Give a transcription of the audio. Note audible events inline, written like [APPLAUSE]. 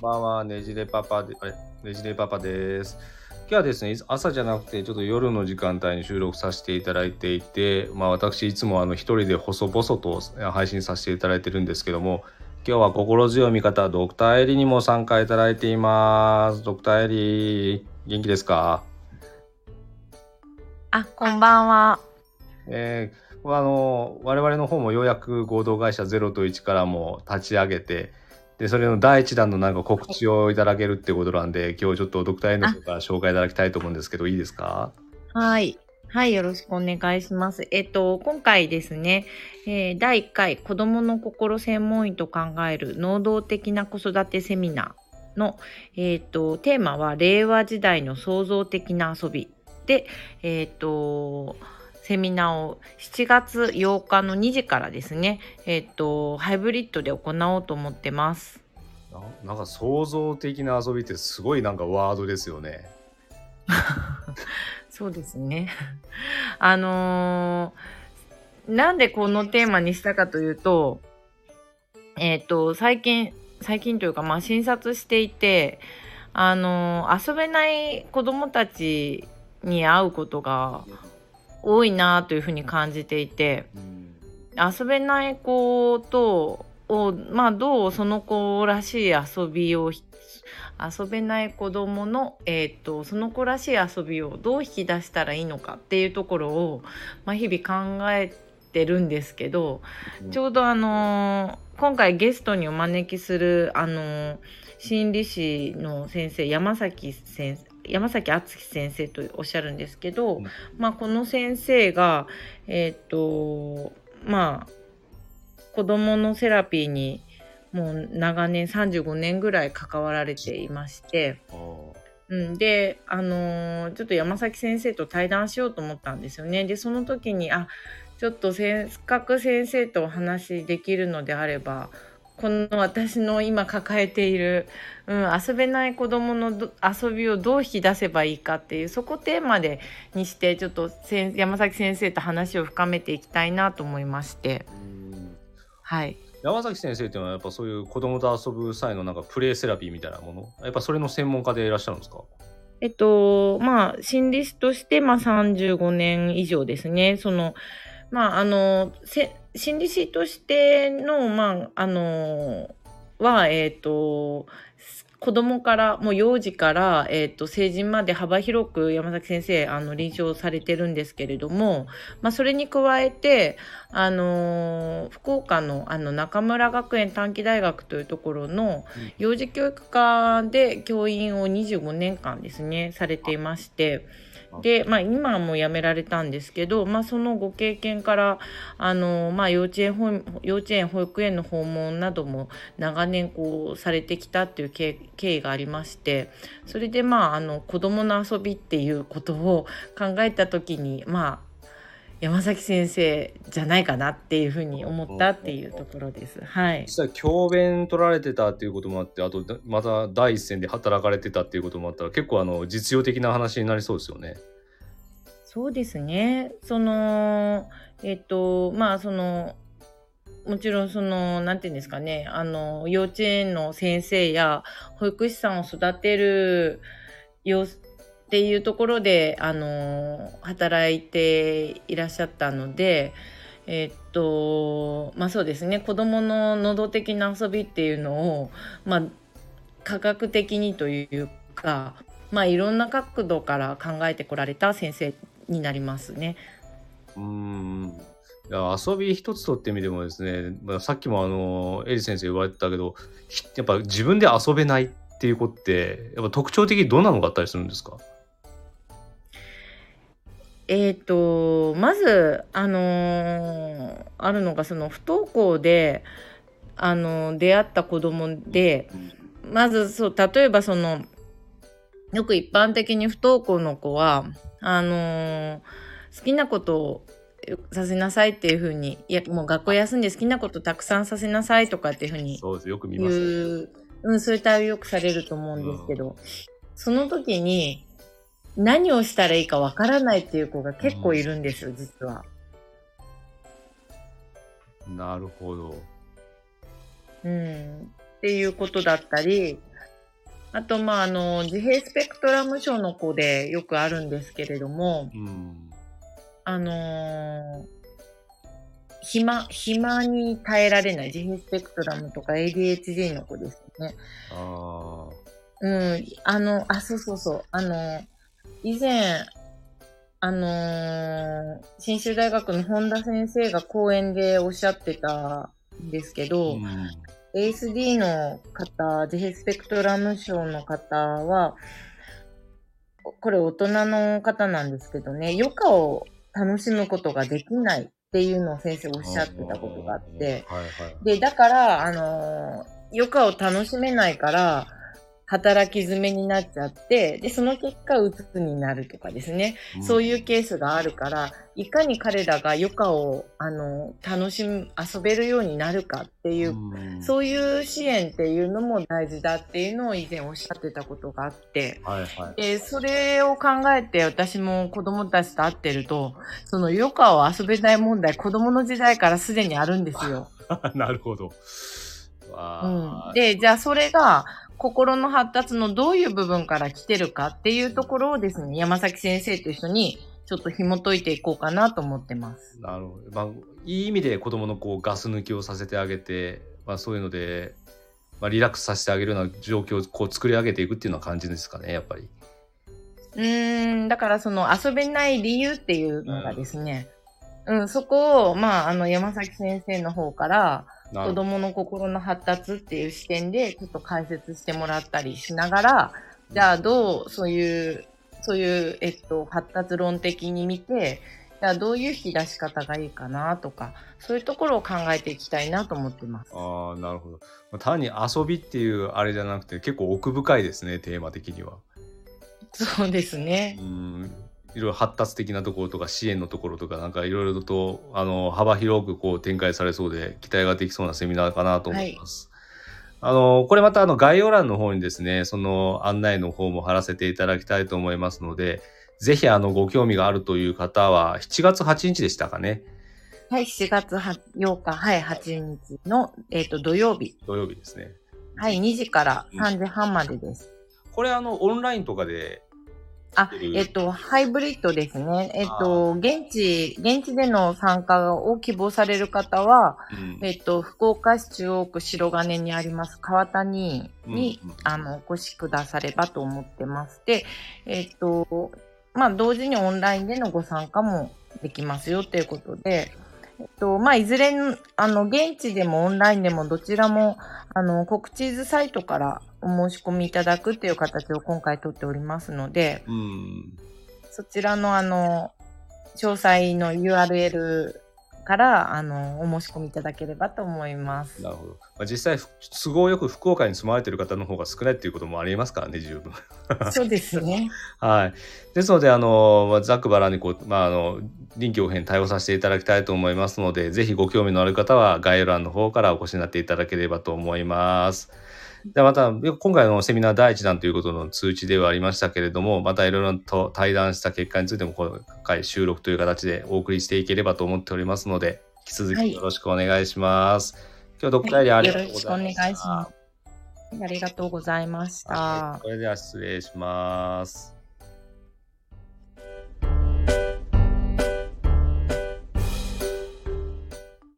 ばんは、ねじれパパで、あれ、ねじれパパです。今日はですね、朝じゃなくて、ちょっと夜の時間帯に収録させていただいていて、まあ私、いつもあの、一人で細々と配信させていただいてるんですけども、今日は心強い味方、ドクターエリにも参加いただいています。ドクターエリ、元気ですか？あ、こんばんは。えー、あの我々の方もようやく合同会社0と1からも立ち上げてでそれの第一弾のなんか告知をいただけるってことなんで今日ちょっとドクターエンドとか紹介いただきたいと思うんですけどいいですか？はい。はい、よろしくお願いします。えっと、今回ですね、えー第1回子供の心専門医と考える能動的な子育てセミナーの、えっと、テーマは令和時代の創造的な遊びで、えっと、セミナーを7月8日の2時からですね、えっと、ハイブリッドで行おうと思ってます。ななんか創造的な遊びってすごいなんかワードですよね [LAUGHS] そうですね。[LAUGHS] あのーなんでこのテーマにしたかというと、えっ、と、最近、最近というか、まあ、診察していて、あのー遊べない子供たちに会うことが多いなというふうに感じていて、遊べない子と、をまあ、どうその子らしい遊びをひ遊べない子供の、えー、とその子らしい遊びをどう引き出したらいいのかっていうところを、まあ、日々考えてるんですけど、ちょうどあのー今回ゲストにお招きするあのー心理師の先生山崎先生山崎敦樹先生とおっしゃるんですけど、うん。まあ、この先生がえっ、とまあ子どものセラピーにもう長年35年ぐらい関わられていまして、うん、で、あのーちょっと山崎先生と対談しようと思ったんですよね。でその時にあちょっとせっかく先生とお話しできるのであればこの私の今抱えている、うん、遊べない子どものど遊びをどう引き出せばいいかっていうそこテーマでにしてちょっと山崎先生と話を深めていきたいなと思いましてうんはい。山崎先生っていうのはやっぱそういう子供と遊ぶ際のなんかプレイセラピーみたいなもの？やっぱそれの専門家でいらっしゃるんですか？えっと、まあ、心理師として、まあ、35年以上ですね。その、まあ、あの、せ心理師としての、まあ、あの、は、えっと、子供から、もう幼児から、えっと、成人まで幅広く山崎先生、あの、臨床されてるんですけれども、まあ、それに加えて、あの、福岡の、あの、中村学園短期大学というところの、幼児教育科で教員を25年間ですねされていましてで、まあ、今はもう辞められたんですけど、まあ、そのご経験からあの、まあ、幼稚園保幼稚園保育園の訪問なども長年こうされてきたっていう経経緯がありましてそれでまああの子どもの遊びっていうことを考えた時にまあ山崎先生じゃないかなっていうふうに思ったっていうところです。はい実際教鞭取られてたっていうこともあってあとだまた第一線で働かれてたっていうこともあったら結構あの実用的な話になりそうですよね。そうですね。その、えっと、まあ、その、もちろんその、なんていうんですかね、あの、幼稚園の先生や保育士さんを育てるよっていうところで、あの、働いていらっしゃったので、えっと、まあそうですね、子供の能動的な遊びっていうのを、まあ、科学的にというか、まあいろんな角度から考えてこられた先生になりますね。うん。遊び一つとってみてもですね、まあ、さっきもあのエリ先生言われてたけどやっぱ自分で遊べないっていう子ってやっぱ特徴的にどんなのがあったりするんですか？えっ、とまずあのーあるのがその不登校であの出会った子供でまずそう例えばそのよく一般的に不登校の子はあのー好きなことをさせなさいっていうふうにいやもう学校休んで好きなことたくさんさせなさいとかっていうふうにそうですよく見います、う、うん、そういう対応よくされると思うんですけど、その時に何をしたらいいかわからないっていう子が結構いるんですよ、実は。なるほど。うん。っていうことだったり、あと、まあ、あの、自閉スペクトラム症の子でよくあるんですけれども、うん。あのー暇、暇に耐えられない自閉スペクトラムとか ADHD の子ですね。ああうん、あの、あ、そうそうそう。あの、以前、あのー信州大学の本田先生が講演でおっしゃってたんですけ。ど、うん。ASD の方、自閉スペクトラム症の方は、これ大人の方なんですけどね、余暇を楽しむことができないっていうのを先生おっしゃってたことがあって、はいはい。で、だから、あのー余暇を楽しめないから、働き詰めになっちゃって、で、その結果、うつになるとかですね。そういうケースがあるから、いかに彼らが余暇を、あの、楽しむ、遊べるようになるかっていう、うんそういう支援っていうのも大事だっていうのを以前おっしゃってたことがあって、はいはい。で、それを考えて私も子供たちと会ってると、その余暇を遊べない問題、子供の時代からすでにあるんですよ。[LAUGHS] なるほど。わうん、で、じゃあそれが心の発達のどういう部分から来てるかっていうところをですね、山崎先生と一緒にちょっと紐解いていこうかなと思ってます。なるほど。まあ、いい意味で子供のこうガス抜きをさせてあげて、まあ、そういうので、まあ、リラックスさせてあげるような状況をこう作り上げていくっていうような感じですかね、やっぱり。うーん、だからその遊べない理由っていうのがですね、うん、そこを、まあ、あの、山崎先生の方から。子供の心の発達っていう視点で、ちょっと解説してもらったりしながら、じゃあどう、そういう、そういう、えっと、発達論的に見て、じゃあどういう引き出し方がいいかなとか、そういうところを考えていきたいなと思ってます。ああ、なるほど。まあ単に遊びっていうあれじゃなくて、結構奥深いですね、テーマ的には。そうですねう。ん。いろいろ発達的なところとか支援のところとかなんかいろいろとあの幅広くこう展開されそうで期待ができそうなセミナーかなと思います。あのこれまたあの概要欄の方にですねその案内の方も貼らせていただきたいと思いますのでぜひあのご興味があるという方は7月8日でしたかねはい、7月8日、はい、8日の、えっと、土曜日。土曜日ですね。はい、2時から3時半までです。これあのオンラインとかであ、えっと、ハイブリッドですね。えっと、現地、現地での参加を希望される方は、うんえっと、福岡市中央区白金にあります川谷に、うんうんあの、お越しくださればと思ってます。で、えっと、まあ、同時にオンラインでのご参加もできますよということで、えっと、まあ、いずれん、あの、現地でもオンラインでもどちらも、あの、告知図サイトからお申し込みいただくっていう形を今回取っておりますので、うんそちらのあの、詳細の URL から、あの、お申し込みいただければと思います。なるほど。まあ、実際ふ都合よく福岡に住まわれている方の方が少ないっていうこともありえますからね十分。[LAUGHS] そうですね。[LAUGHS] はい。ですので、あの、まあざっくばらんにこう、まあ、あの、臨機応変に対応させていただきたいと思いますので、ぜひご興味のある方は概要欄の方からお越しになっていただければと思います。[LAUGHS] でまた、今回のセミナー第1弾ということの通知ではありましたけれども、またいろいろと対談した結果についても、今回収録という形でお送りしていければと思っておりますので、引き続きよろしくお願いします。今日ドクターリーありがとうございました。よろしくお願いします。ありがとうございました。はい、それでは失礼します。